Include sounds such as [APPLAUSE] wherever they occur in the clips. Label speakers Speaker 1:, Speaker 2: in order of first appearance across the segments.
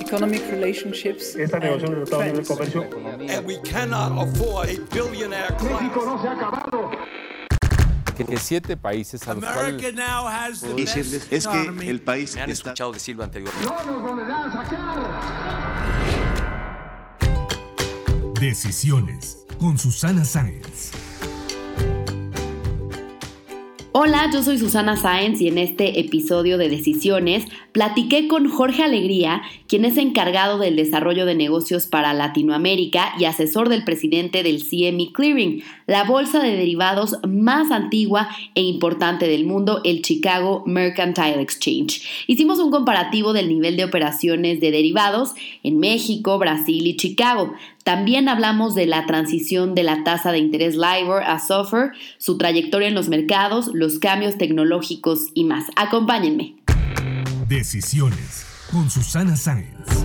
Speaker 1: economic relationships.
Speaker 2: Esta negociación de tratado de comercio.
Speaker 3: And we cannot afford a billionaire
Speaker 2: México
Speaker 3: class.
Speaker 2: no se ha acabado.
Speaker 4: que siete países a los
Speaker 3: America
Speaker 4: cuales
Speaker 3: now has the
Speaker 5: decirles
Speaker 3: best
Speaker 5: es que el país
Speaker 6: Me han
Speaker 5: está
Speaker 6: escuchado decirlo anteriormente.
Speaker 2: No nos volverán a sacar.
Speaker 7: Decisiones con Susana Sáenz.
Speaker 8: Hola, yo soy Susana Sáenz y en este episodio de Decisiones platiqué con Jorge Alegría, quien es encargado del desarrollo de negocios para Latinoamérica y asesor del presidente del CME Clearing, la bolsa de derivados más antigua e importante del mundo, el Chicago Mercantile Exchange. Hicimos un comparativo del nivel de operaciones de derivados en México, Brasil y Chicago. También hablamos de la transición de la tasa de interés LIBOR a SOFR, su trayectoria en los mercados, los cambios tecnológicos y más. Acompáñenme.
Speaker 7: Decisiones con Susana Sáenz.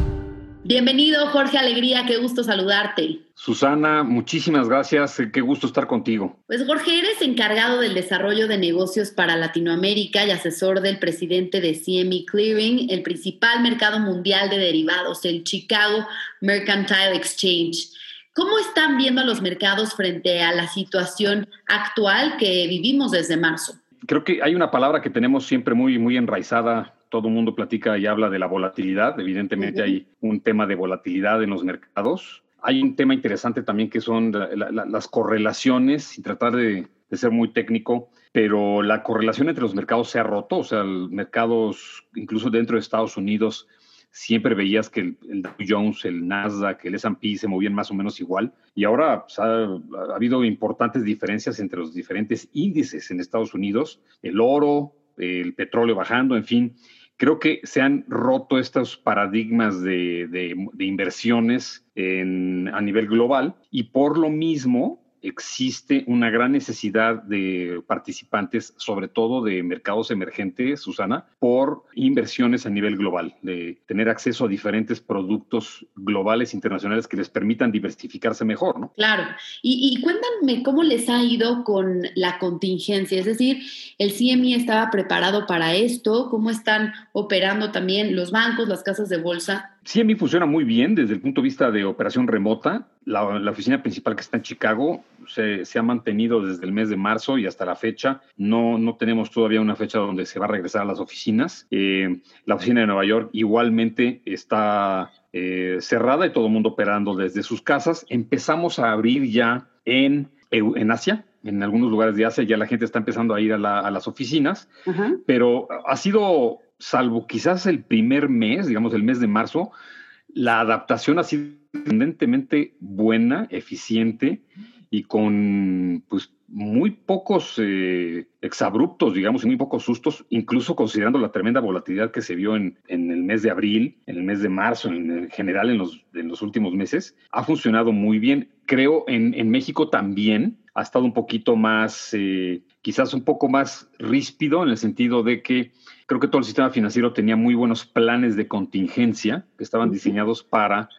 Speaker 8: Bienvenido, Jorge Alegría, qué gusto saludarte.
Speaker 9: Susana, muchísimas gracias. Qué gusto estar contigo.
Speaker 8: Pues Jorge, eres encargado del desarrollo de negocios para Latinoamérica y asesor del presidente de CME Clearing, el principal mercado mundial de derivados, el Chicago Mercantile Exchange. ¿Cómo están viendo los mercados frente a la situación actual que vivimos desde marzo?
Speaker 9: Creo que hay una palabra que tenemos siempre muy, muy enraizada. Todo el mundo platica y habla de la volatilidad. Evidentemente hay un tema de volatilidad en los mercados. Hay un tema interesante también que son la- la- la- las correlaciones, sin tratar de, ser muy técnico, pero la correlación entre los mercados se ha roto. O sea, mercados, incluso dentro de Estados Unidos, siempre veías que el, el Dow Jones, el Nasdaq, el S&P se movían más o menos igual. Y ahora pues, ha habido importantes diferencias entre los diferentes índices en Estados Unidos. El oro, el petróleo bajando, en fin. Creo que se han roto estos paradigmas de, inversiones en- a nivel global y por lo mismo existe una gran necesidad de participantes, sobre todo de mercados emergentes, Susana, por inversiones a nivel global, de tener acceso a diferentes productos globales, internacionales que les permitan diversificarse mejor, ¿no?
Speaker 8: Claro. Y, y cuéntame cómo les ha ido con la contingencia. Es decir, el CME estaba preparado para esto. ¿Cómo están operando también los bancos, las casas de bolsa?
Speaker 9: CME funciona muy bien desde el punto de vista de operación remota. La, la oficina principal que está en Chicago se, se ha mantenido desde el mes de marzo y hasta la fecha. No, no tenemos todavía una fecha donde se va a regresar a las oficinas. Eh, la oficina de Nueva York igualmente está eh, cerrada y todo el mundo operando desde sus casas. Empezamos a abrir ya en, en Asia. En algunos lugares de Asia ya la gente está empezando a ir a, la- a las oficinas pero ha sido, salvo quizás el primer mes, digamos el mes de marzo, la adaptación ha sido sorprendentemente buena, eficiente y con pues muy pocos eh, exabruptos, digamos, y muy pocos sustos, incluso considerando la tremenda volatilidad que se vio en, en el mes de abril, en el mes de marzo, en, en general en los, en los últimos meses, ha funcionado muy bien. Creo en, en México también ha estado un poquito más, eh, quizás un poco más ríspido en el sentido de que creo que todo el sistema financiero tenía muy buenos planes de contingencia que estaban diseñados para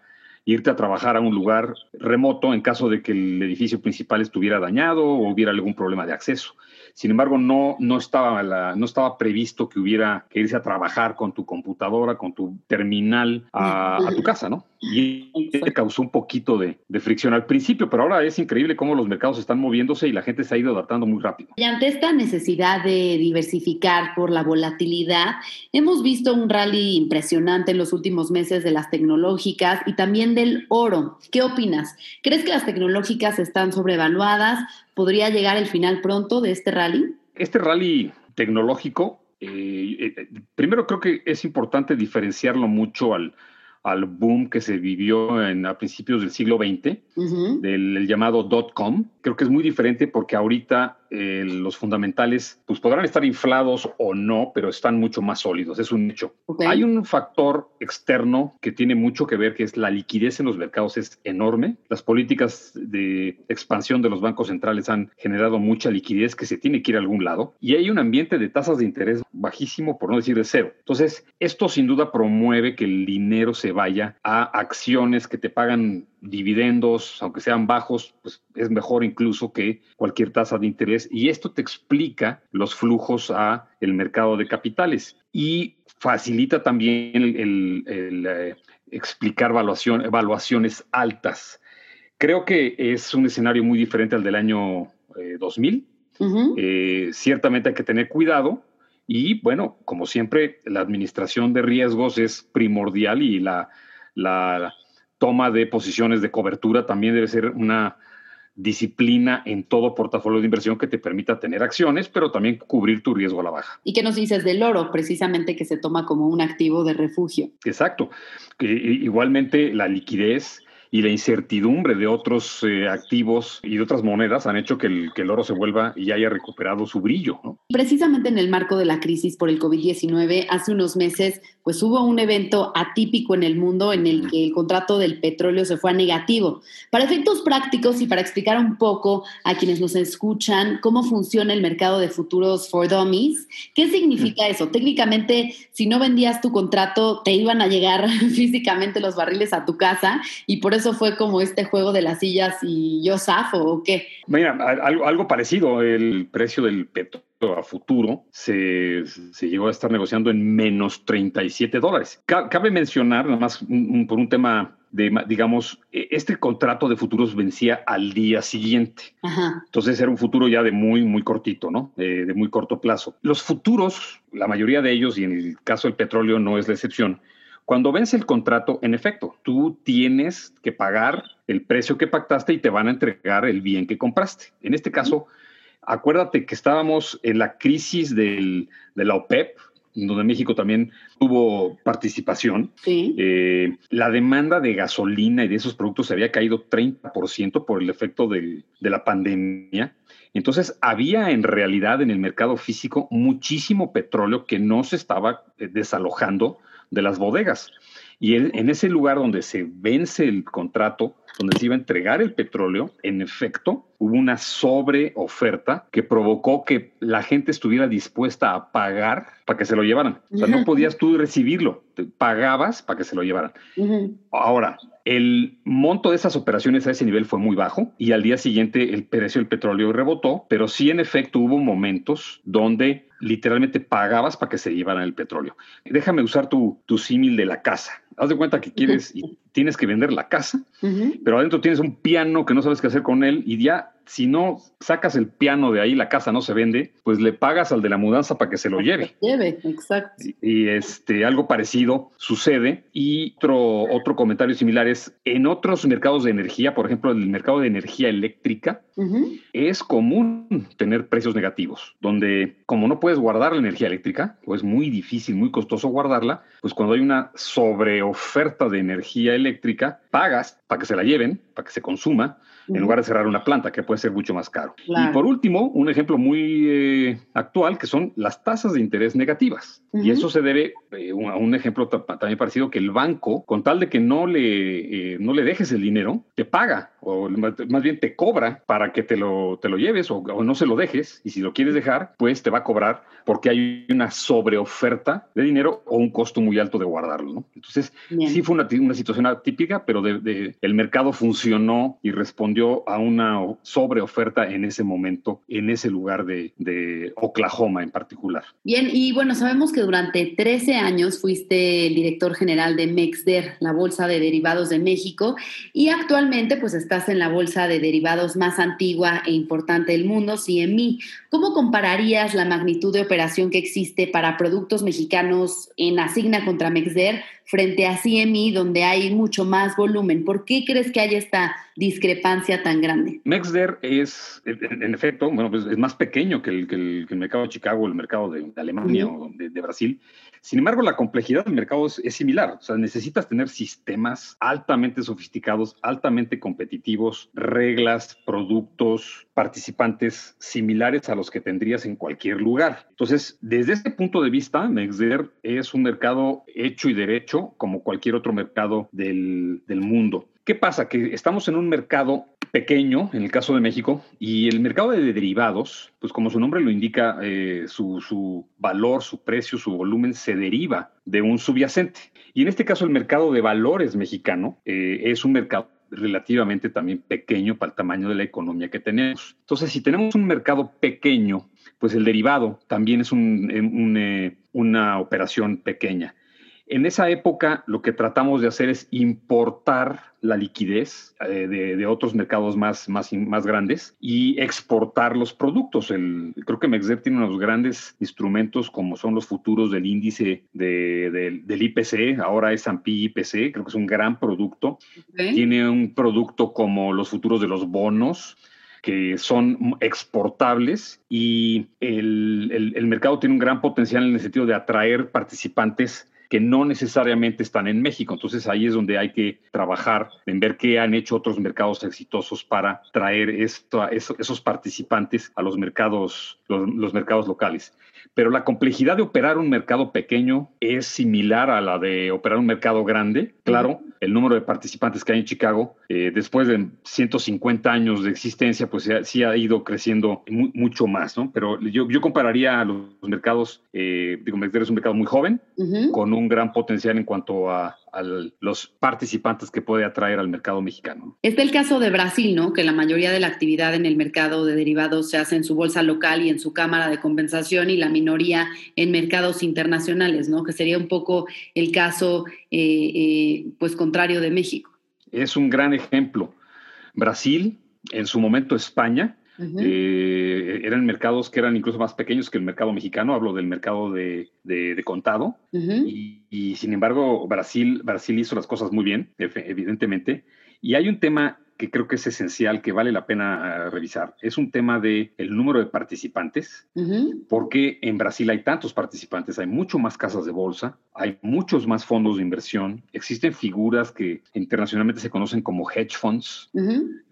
Speaker 9: irte a trabajar a un lugar remoto en caso de que el edificio principal estuviera dañado o hubiera algún problema de acceso. Sin embargo, no, no, estaba la- no estaba previsto que hubiera que irse a trabajar con tu computadora, con tu terminal a, a tu casa, ¿no? Y te causó un poquito de, de fricción al principio, pero ahora es increíble cómo los mercados están moviéndose y la gente se ha ido adaptando muy rápido.
Speaker 8: Y ante esta necesidad de diversificar por la volatilidad, hemos visto un rally impresionante en los últimos meses de las tecnológicas y también del oro. ¿Qué opinas? ¿Crees que las tecnológicas están sobrevaluadas? ¿Podría llegar el final pronto de este rally?
Speaker 9: Este rally tecnológico, eh, eh, primero creo que es importante diferenciarlo mucho al, al boom que se vivió en, a principios del siglo XX, del el llamado dot-com. Creo que es muy diferente porque ahorita eh, los fundamentales pues podrán estar inflados o no, pero están mucho más sólidos, es un hecho. Hay un factor externo que tiene mucho que ver, que es la liquidez en los mercados es enorme. Las políticas de expansión de los bancos centrales han generado mucha liquidez que se tiene que ir a algún lado. Y hay un ambiente de tasas de interés bajísimo, por no decir de cero. Entonces, esto sin duda promueve que el dinero se vaya a acciones que te pagan dividendos, aunque sean bajos, pues es mejor incluso que cualquier tasa de interés. Y esto te explica los flujos a el mercado de capitales. Y facilita también el, el- el, eh, explicar evaluación, evaluaciones altas. Creo que es un escenario muy diferente al del año eh, 2000.
Speaker 8: Ujú.
Speaker 9: Eh, ciertamente hay que tener cuidado y, bueno, como siempre, la administración de riesgos es primordial y la, la toma de posiciones de cobertura también debe ser una disciplina en todo portafolio de inversión que te permita tener acciones, pero también cubrir tu riesgo a la baja.
Speaker 8: ¿Y qué nos dices del oro, precisamente que se toma como un activo de refugio?
Speaker 9: Exacto. Que, i- igualmente la liquidez y la incertidumbre de otros eh, activos y de otras monedas han hecho que el, que el oro se vuelva y haya recuperado su brillo. ¿no?
Speaker 8: Precisamente en el marco de la crisis por el COVID-19, hace unos meses, pues hubo un evento atípico en el mundo en el que el contrato del petróleo se fue a negativo. Para efectos prácticos y para explicar un poco a quienes nos escuchan cómo funciona el mercado de futuros for dummies, ¿qué significa eso? Técnicamente, si no vendías tu contrato, te iban a llegar [LAUGHS] físicamente los barriles a tu casa y por eso fue como este juego de las sillas y yo zafo o qué.
Speaker 9: Mira, algo, algo parecido, el precio del petróleo a futuro se, se llegó a estar negociando en menos 37 dólares. Ca- Cabe mencionar, nada más un- un- por un tema de, digamos, e- este contrato de futuros vencía al día siguiente.
Speaker 8: Ajá.
Speaker 9: Entonces era un futuro ya de muy, muy cortito, ¿no? Eh, de muy corto plazo. Los futuros, la mayoría de ellos, y en el caso del petróleo no es la excepción, cuando vence el contrato, en efecto, tú tienes que pagar el precio que pactaste y te van a entregar el bien que compraste. En este caso, acuérdate que estábamos en la crisis del- de la OPEP, donde México también tuvo participación.
Speaker 8: Sí.
Speaker 9: Eh, la demanda de gasolina y de esos productos se había caído 30% por el efecto del- de la pandemia. Entonces, había en realidad en el mercado físico muchísimo petróleo que no se estaba eh, desalojando de las bodegas. Y en, en ese lugar donde se vence el contrato, donde se iba a entregar el petróleo, en efecto, hubo una sobreoferta que provocó que la gente estuviera dispuesta a pagar para que se lo llevaran. O sea, no podías tú recibirlo, te pagabas para que se lo llevaran. Ahora, el monto de esas operaciones a ese nivel fue muy bajo y al día siguiente el precio del petróleo rebotó, pero sí en efecto hubo momentos donde literalmente pagabas para que se llevaran el petróleo. Déjame usar tu, tu símil de la casa. Haz de cuenta que quieres tienes que vender la casa,
Speaker 8: Ujú.
Speaker 9: pero adentro tienes un piano que no sabes qué hacer con él y ya si no sacas el piano de ahí, la casa no se vende, pues le pagas al de la mudanza para que se lo lleve.
Speaker 8: Lleve, exacto.
Speaker 9: Y- Y este, algo parecido sucede. Y otro, otro comentario similar es, en otros mercados de energía, por ejemplo, el mercado de energía eléctrica,
Speaker 8: Ujú.
Speaker 9: es común tener precios negativos, donde como no puedes guardar la energía eléctrica, o es muy difícil, muy costoso guardarla, pues cuando hay una sobreoferta de energía eléctrica, eléctrica pagas para que se la lleven, para que se consuma, en lugar de cerrar una planta, que puede ser mucho más caro.
Speaker 8: Claro.
Speaker 9: Y por último, un ejemplo muy eh, actual, que son las tasas de interés negativas. Y
Speaker 8: Ujú.
Speaker 9: eso se debe eh, a un ejemplo ta- también parecido, que el banco, con tal de que no le, eh, no le dejes el dinero, te paga, o más bien te cobra para que te lo, te lo lleves o, o no se lo dejes. Y si lo quieres dejar, pues te va a cobrar porque hay una sobreoferta de dinero o un costo muy alto de guardarlo. ¿no? Entonces,
Speaker 8: Bien.
Speaker 9: Sí fue una, una situación atípica, pero el mercado funcionó y respondió a una sobreoferta en ese momento, en ese lugar de, de Oklahoma en particular.
Speaker 8: Bien, y bueno, sabemos que durante 13 años fuiste el director general de MEXDER, la Bolsa de Derivados de México, y actualmente pues estás en la bolsa de derivados más antigua e importante del mundo, CME. ¿Cómo compararías la magnitud de operación que existe para productos mexicanos en Asigna contra MEXDER frente a CME, donde hay mucho más volumen? ¿Por qué crees que hay esta discrepancia tan grande?
Speaker 9: Mexder es, en, en efecto, bueno, pues es más pequeño que el, que el- que el mercado de Chicago, el mercado de, de Alemania
Speaker 8: Ujú.
Speaker 9: o de, de Brasil. Sin embargo, la complejidad del mercado es, similar. O sea, necesitas tener sistemas altamente sofisticados, altamente competitivos, reglas, productos, participantes similares a los que tendrías en cualquier lugar. Entonces, desde este punto de vista, Mexder es un mercado hecho y derecho como cualquier otro mercado del, del mundo. ¿Qué pasa? Que estamos en un mercado pequeño, en el caso de México, y el mercado de derivados, pues como su nombre lo indica, eh, su, su valor, su precio, su volumen se deriva de un subyacente. Y en este caso el mercado de valores mexicano eh, es un mercado relativamente también pequeño para el tamaño de la economía que tenemos. Entonces, si tenemos un mercado pequeño, pues el derivado también es un, eh, una operación pequeña. En esa época lo que tratamos de hacer es importar la liquidez eh, de, otros mercados más, más, más grandes y exportar los productos. El, creo que Mexder tiene unos grandes instrumentos como son los futuros del índice del IPC, ahora es S&P IPC, creo que es un gran producto. Tiene un producto como los futuros de los bonos, que son exportables y el, el, mercado tiene un gran potencial en el sentido de atraer participantes que no necesariamente están en México. Entonces ahí es donde hay que trabajar en ver qué han hecho otros mercados exitosos para traer esto, esos participantes a los mercados, los mercados locales pero la complejidad de operar un mercado pequeño es similar a la de operar un mercado grande. Claro, el número de participantes que hay en Chicago, eh, después de 150 años de existencia, pues sí ha ido creciendo mucho más, ¿no? Pero yo, yo compararía a los mercados, eh, digo, es un mercado muy joven, con un gran potencial en cuanto a a los participantes que puede atraer al mercado mexicano.
Speaker 8: Está el caso de Brasil, ¿no? Que la mayoría de la actividad en el mercado de derivados se hace en su bolsa local y en su cámara de compensación y la minoría en mercados internacionales, ¿no? Que sería un poco el caso, eh, eh, pues, contrario de México.
Speaker 9: Es un gran ejemplo. Brasil, en su momento España, eh, eran mercados que eran incluso más pequeños que el mercado mexicano, hablo del mercado de, contado, y, sin embargo Brasil, Brasil hizo las cosas muy bien, evidentemente, y hay un tema que creo que es esencial, que vale la pena ah, revisar. Es un tema de el número de participantes, porque en Brasil hay tantos participantes, hay mucho más casas de bolsa, hay muchos más fondos de inversión, existen figuras que internacionalmente se conocen como hedge funds,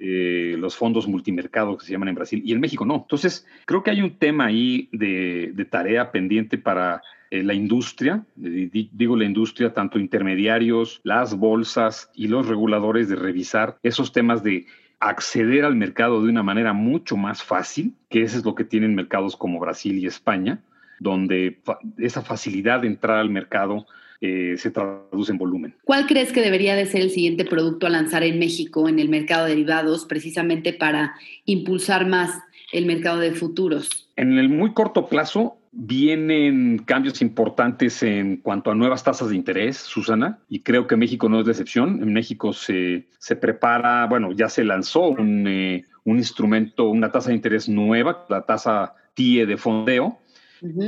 Speaker 9: eh, los fondos multimercados que se llaman en Brasil, y en México no. Entonces, creo que hay un tema ahí de, de tarea pendiente para eh, la industria, digo la industria, tanto intermediarios, las bolsas y los reguladores de revisar esos temas de acceder al mercado de una manera mucho más fácil, que eso es lo que tienen mercados como Brasil y España, donde esa facilidad de entrar al mercado eh, se traduce en volumen.
Speaker 8: ¿Cuál crees que debería de ser el siguiente producto a lanzar en México en el mercado de derivados precisamente para impulsar más el mercado de futuros?
Speaker 9: En el muy corto plazo, Vienen cambios importantes en cuanto a nuevas tasas de interés, Susana, y creo que México no es de excepción. En México se, se prepara, bueno, ya se lanzó un, eh, un instrumento, una tasa de interés nueva, la tasa TIE de fondeo,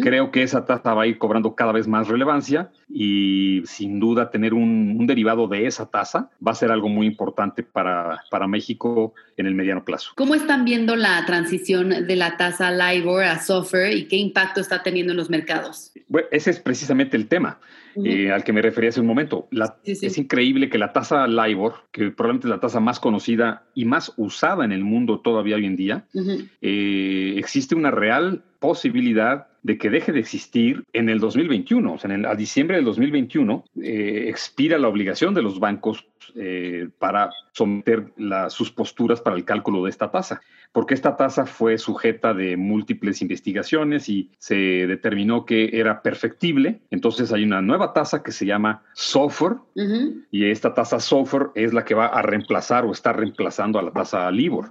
Speaker 9: Creo que esa tasa va a ir cobrando cada vez más relevancia y sin duda tener un, derivado de esa tasa va a ser algo muy importante para, para, México en el mediano plazo.
Speaker 8: ¿Cómo están viendo la transición de la tasa LIBOR a SOFR y qué impacto está teniendo en los mercados?
Speaker 9: Bueno, ese es precisamente el tema. Eh, al que me refería hace un momento. Es increíble que la tasa LIBOR, que probablemente es la tasa más conocida y más usada en el mundo todavía hoy en día, eh, existe una real posibilidad de que deje de existir en el 2021. O sea, en a diciembre del 2021 eh, expira la obligación de los bancos eh, para someter sus posturas para el cálculo de esta tasa, porque esta tasa fue sujeta de múltiples investigaciones y se determinó que era perfectible. Entonces hay una nueva tasa que se llama SOFR y esta tasa SOFR es la que va a reemplazar o está reemplazando a la tasa LIBOR.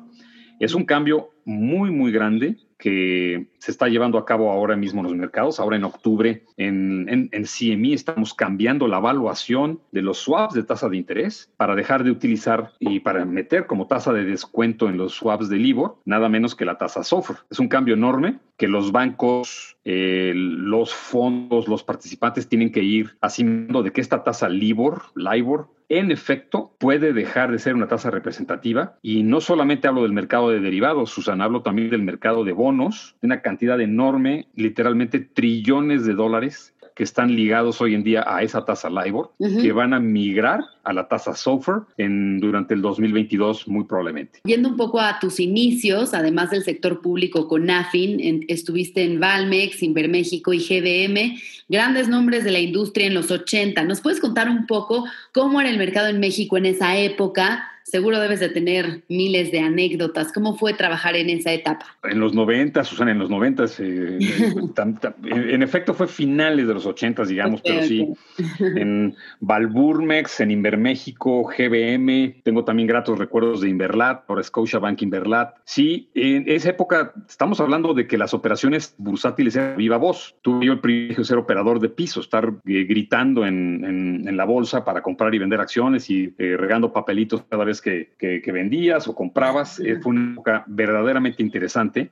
Speaker 9: Es un cambio muy, muy grande que se está llevando a cabo ahora mismo en los mercados. Ahora en octubre en, en, CME estamos cambiando la evaluación de los swaps de tasa de interés para dejar de utilizar y para meter como tasa de descuento en los swaps de LIBOR nada menos que la tasa SOFR. Es un cambio enorme que los bancos, eh, los fondos, los participantes tienen que ir haciendo de que esta tasa LIBOR, LIBOR, en efecto, puede dejar de ser una tasa representativa. Y no solamente hablo del mercado de derivados, Susan, hablo también del mercado de bonos, una cantidad enorme, literalmente trillones de dólares que están ligados hoy en día a esa tasa LIBOR, que van a migrar a la tasa SOFR en, durante el 2022 muy probablemente.
Speaker 8: Viendo un poco a tus inicios, además del sector público con AFIN, estuviste en Valmex, Inverméxico y GBM, grandes nombres de la industria en los 80. ¿Nos puedes contar un poco cómo era el mercado en México en esa época? Seguro debes de tener miles de anécdotas. ¿Cómo fue trabajar en esa etapa?
Speaker 9: En los 90, Susana, en los 90, eh, [LAUGHS] en efecto fue finales de los 80, digamos, pero sí, [LAUGHS] en Valburmex, en Inverméxico, GBM, tengo también gratos recuerdos de Inverlat, por Scotiabank Inverlat. Sí, en esa época estamos hablando de que las operaciones bursátiles eran viva voz. Tuve yo el privilegio de ser operador de piso, estar eh, gritando en, en, la bolsa para comprar y vender acciones y eh, regando papelitos cada vez que, que, vendías o comprabas. Eh, fue una época verdaderamente interesante.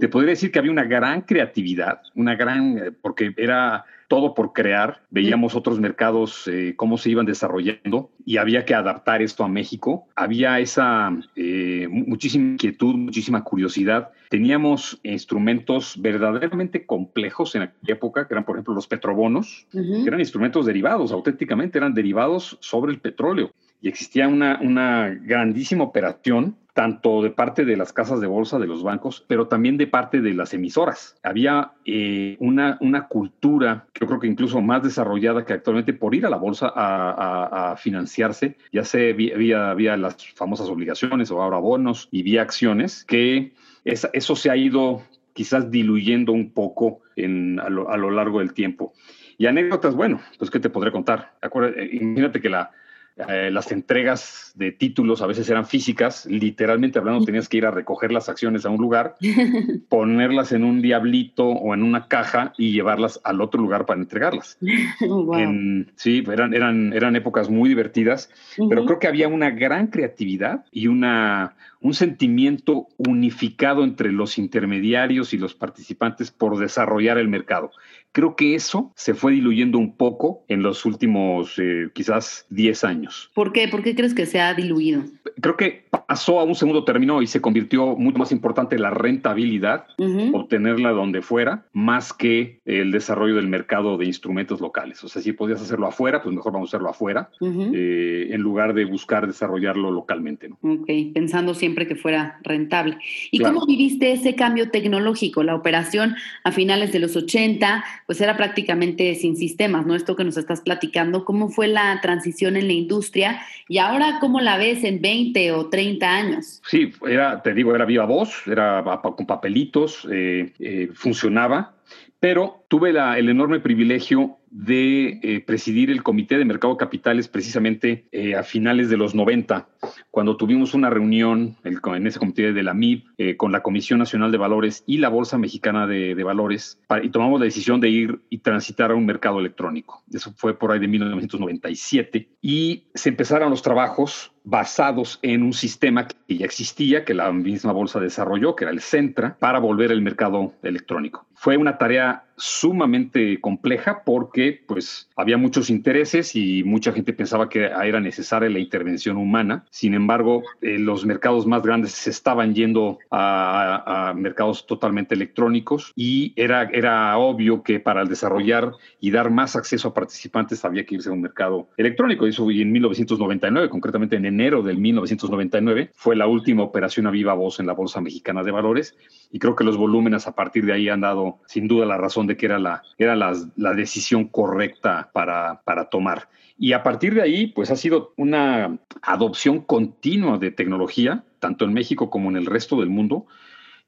Speaker 9: Te podría decir que había una gran creatividad, una gran, porque era todo por crear. Veíamos otros mercados, eh, cómo se iban desarrollando y había que adaptar esto a México. Había esa eh, muchísima inquietud, muchísima curiosidad. Teníamos instrumentos verdaderamente complejos en aquella época, que eran, por ejemplo, los petrobonos, que eran instrumentos derivados, auténticamente eran derivados sobre el petróleo. Y existía una, una grandísima operación tanto de parte de las casas de bolsa, de los bancos, pero también de parte de las emisoras. Había eh, una, una cultura, yo creo que incluso más desarrollada que actualmente, por ir a la bolsa a, financiarse, ya sea vía, vía, las famosas obligaciones o ahora bonos y vía acciones, que eso se ha ido quizás diluyendo un poco en, a, lo, largo del tiempo. Y anécdotas, bueno, pues ¿qué te podré contar? Eh, imagínate que la, eh, las entregas de títulos a veces eran físicas, literalmente hablando tenías que ir a recoger las acciones a un lugar, [LAUGHS] ponerlas en un diablito o en una caja y llevarlas al otro lugar para entregarlas. [LAUGHS] sí, eran, eran, eran épocas muy divertidas, pero creo que había una gran creatividad y una, un sentimiento unificado entre los intermediarios y los participantes por desarrollar el mercado. Creo que eso se fue diluyendo un poco en los últimos eh, quizás 10 años.
Speaker 8: ¿Por qué? ¿Por qué crees que se ha diluido?
Speaker 9: Creo que pasó a un segundo término y se convirtió mucho más importante la rentabilidad, obtenerla donde fuera, más que el desarrollo del mercado de instrumentos locales. O sea, si podías hacerlo afuera, pues mejor vamos a hacerlo afuera, eh, en lugar de buscar desarrollarlo localmente. ¿no?
Speaker 8: Ok, pensando siempre que fuera rentable. ¿Y cómo viviste ese cambio tecnológico? La operación a finales de los 80 pues era prácticamente sin sistemas, ¿no? Esto que nos estás platicando, ¿cómo fue la transición en la industria y ahora cómo la ves en 20 o 30 años?
Speaker 9: Sí, era, te digo, era viva voz, era con papelitos, eh, eh, funcionaba, pero tuve el enorme privilegio de eh, presidir el Comité de Mercado Capitales precisamente eh, a finales de los 90, cuando tuvimos una reunión en ese comité de la MIB eh, con la Comisión Nacional de Valores y la Bolsa Mexicana de, Valores y tomamos la decisión de ir y transitar a un mercado electrónico. Eso fue por ahí de 1997 y se empezaron los trabajos basados en un sistema que ya existía, que la misma bolsa desarrolló, que era el Centra, para volver el mercado electrónico. Fue una tarea sumamente compleja porque pues había muchos intereses y mucha gente pensaba que era necesaria la intervención humana. Sin embargo, eh, los mercados más grandes se estaban yendo a, mercados totalmente electrónicos y era, era obvio que para desarrollar y dar más acceso a participantes había que irse a un mercado electrónico. Eso en 1999, concretamente en enero del 1999, fue la última operación a viva voz en la Bolsa Mexicana de Valores y creo que los volúmenes a partir de ahí han dado sin duda la razón que era la, era la, la decisión correcta para, para tomar. Y a partir de ahí, pues ha sido una adopción continua de tecnología, tanto en México como en el resto del mundo,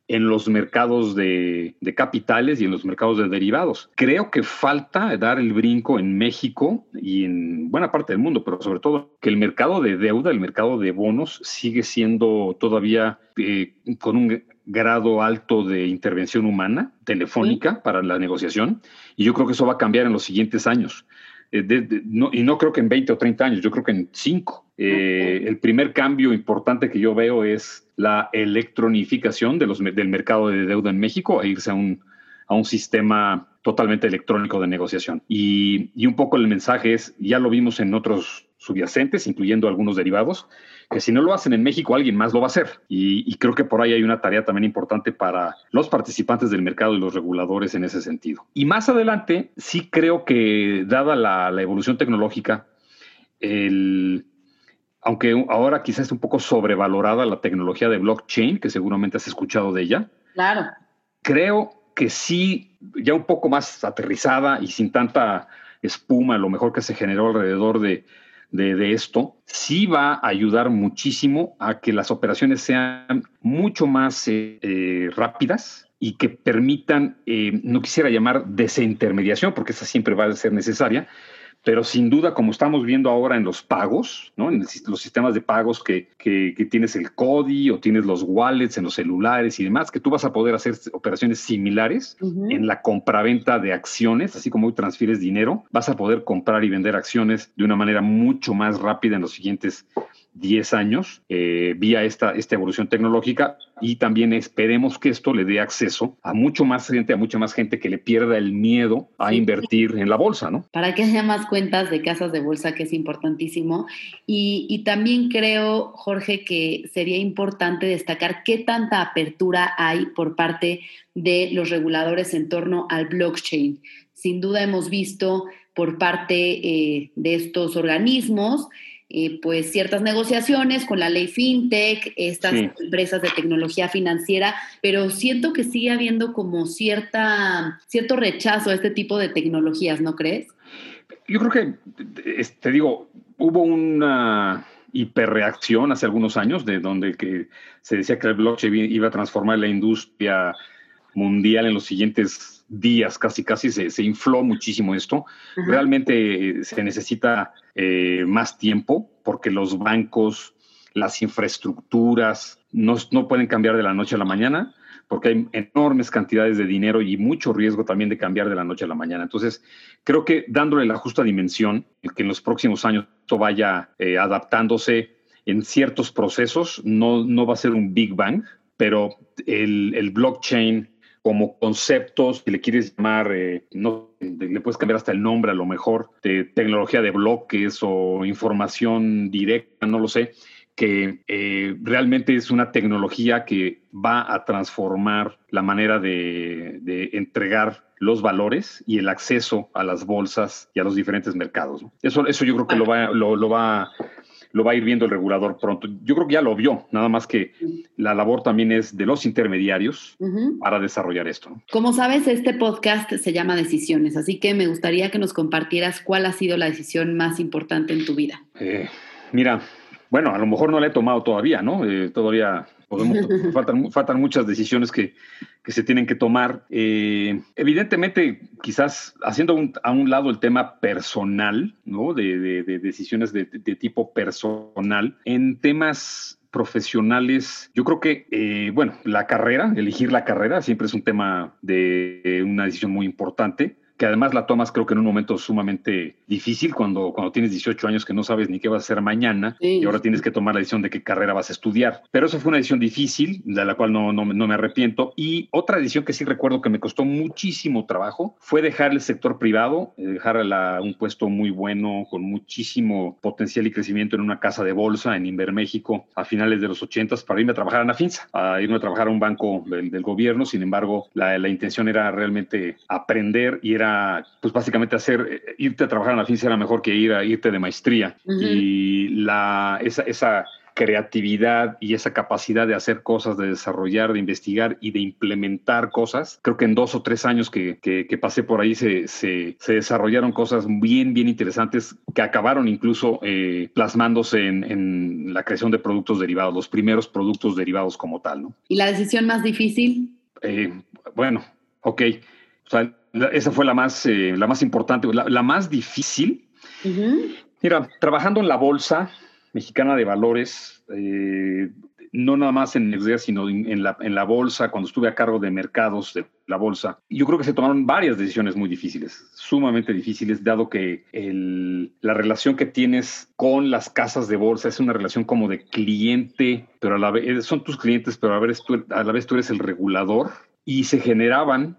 Speaker 9: en los mercados de, de, capitales y en los mercados de derivados. Creo que falta dar el brinco en México y en buena parte del mundo, pero sobre todo que el mercado de deuda, el mercado de bonos, sigue siendo todavía eh, con un grado alto de intervención humana, telefónica, para la negociación, y yo creo que eso va a cambiar en los siguientes años. Eh, y no creo que en 20 o 30 años, yo creo que en 5. Eh, el primer cambio importante que yo veo es la electronificación de los, del mercado de deuda en México, a irse a un, a un sistema totalmente electrónico de negociación. Y, y, un poco el mensaje es, ya lo vimos en otros subyacentes, incluyendo algunos derivados, que si no lo hacen en México, alguien más lo va a hacer. Y, creo que por ahí hay una tarea también importante para los participantes del mercado y los reguladores en ese sentido. Y más adelante, sí creo que dada la, evolución tecnológica, el, aunque ahora quizás es un poco sobrevalorada la tecnología de blockchain, que seguramente has escuchado de ella.
Speaker 8: Claro.
Speaker 9: Creo que sí, ya un poco más aterrizada y sin tanta espuma, lo mejor que se generó alrededor de de, de, esto, sí va a ayudar muchísimo a que las operaciones sean mucho más eh, eh, rápidas y que permitan, eh, no quisiera llamar desintermediación, porque esa siempre va a ser necesaria, pero sin duda, como estamos viendo ahora en los pagos, ¿no? en el, los sistemas de pagos que, que, que, tienes el CODI o tienes los wallets en los celulares y demás, que tú vas a poder hacer operaciones similares uh -huh. en la compraventa de acciones, así como hoy transfieres dinero, vas a poder comprar y vender acciones de una manera mucho más rápida en los siguientes 10 años eh, vía esta, esta evolución tecnológica y también esperemos que esto le dé acceso a mucho más gente, a mucha más gente que le pierda el miedo a invertir en la bolsa, ¿no?
Speaker 8: Para que haya más cuentas de casas de bolsa, que es importantísimo. Y, y también creo, Jorge, que sería importante destacar qué tanta apertura hay por parte de los reguladores en torno al blockchain. Sin duda hemos visto por parte eh, de estos organismos eh, pues ciertas negociaciones con la ley fintech, estas sí. empresas de tecnología financiera, pero siento que sigue habiendo como cierta, cierto rechazo a este tipo de tecnologías, ¿no crees?
Speaker 9: Yo creo que, te digo, hubo una hiperreacción hace algunos años de donde que se decía que el blockchain iba a transformar la industria mundial en los siguientes días, casi casi se, se infló muchísimo esto. Realmente eh, se necesita eh, más tiempo porque los bancos, las infraestructuras no, no pueden cambiar de la noche a la mañana porque hay enormes cantidades de dinero y mucho riesgo también de cambiar de la noche a la mañana. Entonces, creo que dándole la justa dimensión, que en los próximos años esto vaya eh, adaptándose en ciertos procesos, no, no va a ser un Big Bang, pero el, el blockchain como conceptos, si le quieres llamar, eh, no, le puedes cambiar hasta el nombre a lo mejor, de tecnología de bloques o información directa, no lo sé, que eh, realmente es una tecnología que va a transformar la manera de, de, entregar los valores y el acceso a las bolsas y a los diferentes mercados. ¿no? Eso, eso yo creo que lo va, lo, lo va lo va a ir viendo el regulador pronto. Yo creo que ya lo vio, nada más que la labor también es de los intermediarios uh -huh. para desarrollar esto. ¿no?
Speaker 8: Como sabes, este podcast se llama Decisiones, así que me gustaría que nos compartieras cuál ha sido la decisión más importante en tu vida.
Speaker 9: Eh, mira, bueno, a lo mejor no la he tomado todavía, ¿no? Eh, todavía podemos, [LAUGHS] faltan, faltan muchas decisiones que, que se tienen que tomar. Eh, evidentemente, quizás haciendo un, a un lado el tema personal, ¿no? De, de, de decisiones de, de, tipo personal, en temas profesionales, yo creo que, eh, bueno, la carrera, elegir la carrera siempre es un tema de una decisión muy importante que además la tomas creo que en un momento sumamente difícil cuando, cuando tienes 18 años que no sabes ni qué vas a hacer mañana sí. y ahora tienes que tomar la decisión de qué carrera vas a estudiar. Pero eso fue una decisión difícil, de la cual no, no, no me arrepiento. Y otra decisión que sí recuerdo que me costó muchísimo trabajo fue dejar el sector privado, eh, dejar la, un puesto muy bueno, con muchísimo potencial y crecimiento en una casa de bolsa en Inver México a finales de los 80 para irme a trabajar a Nafinsa, a irme a trabajar a un banco del, del gobierno. Sin embargo, la, la intención era realmente aprender y era pues básicamente hacer, irte a trabajar en la FINSA era mejor que ir a irte de maestría. Uh -huh. Y la, esa, esa creatividad y esa capacidad de hacer cosas, de desarrollar, de investigar y de implementar cosas. Creo que en dos o tres años que, que, que pasé por ahí se, se, se, desarrollaron cosas bien, bien interesantes que acabaron incluso eh, plasmándose en, en, la creación de productos derivados, los primeros productos derivados como tal. ¿no?
Speaker 8: ¿Y la decisión más difícil?
Speaker 9: Eh, bueno, ok. O sea, esa fue la más, eh, la más importante, la, la más difícil. Uh -huh. Mira, trabajando en la bolsa mexicana de valores, eh, no nada más en el sino en la, en la bolsa, cuando estuve a cargo de mercados de la bolsa, yo creo que se tomaron varias decisiones muy difíciles, sumamente difíciles, dado que el, la relación que tienes con las casas de bolsa es una relación como de cliente, pero a la vez son tus clientes, pero a la vez tú, a la vez tú eres el regulador y se generaban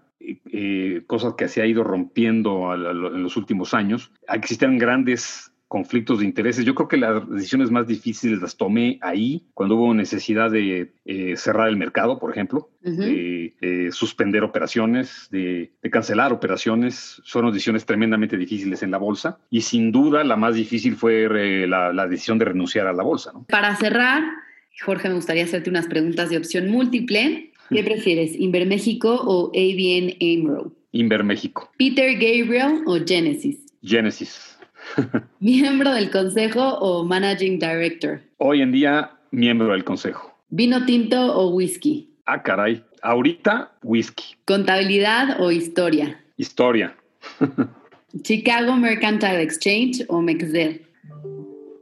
Speaker 9: eh, cosas que se ha ido rompiendo a la, a en los últimos años. Existen grandes conflictos de intereses. Yo creo que las decisiones más difíciles las tomé ahí, cuando hubo necesidad de eh, cerrar el mercado, por ejemplo, uh -huh. de, de, suspender operaciones, de, de, cancelar operaciones. Fueron decisiones tremendamente difíciles en la bolsa y sin duda la más difícil fue eh, la, la, decisión de renunciar a la bolsa. ¿no?
Speaker 8: Para cerrar, Jorge, me gustaría hacerte unas preguntas de opción múltiple. ¿Qué prefieres, Inverméxico o ABN AMRO?
Speaker 9: Inverméxico.
Speaker 8: ¿Peter Gabriel o Genesis?
Speaker 9: Genesis. [LAUGHS]
Speaker 8: ¿Miembro del consejo o managing director?
Speaker 9: Hoy en día, miembro del consejo.
Speaker 8: ¿Vino tinto o whisky?
Speaker 9: Ah, caray. Ahorita, whisky.
Speaker 8: ¿Contabilidad o historia?
Speaker 9: Historia. [LAUGHS]
Speaker 8: ¿Chicago Mercantile Exchange o MEXDER?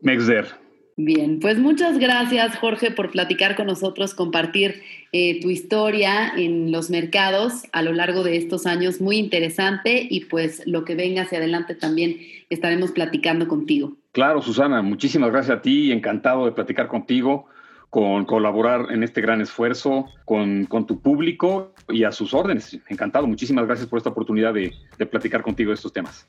Speaker 9: Mexder.
Speaker 8: Bien, pues muchas gracias Jorge por platicar con nosotros, compartir eh, tu historia en los mercados a lo largo de estos años, muy interesante y pues lo que venga hacia adelante también estaremos platicando contigo.
Speaker 9: Claro, Susana, muchísimas gracias a ti, encantado de platicar contigo, con colaborar en este gran esfuerzo con, con tu público y a sus órdenes. Encantado, muchísimas gracias por esta oportunidad de, de platicar contigo de estos temas.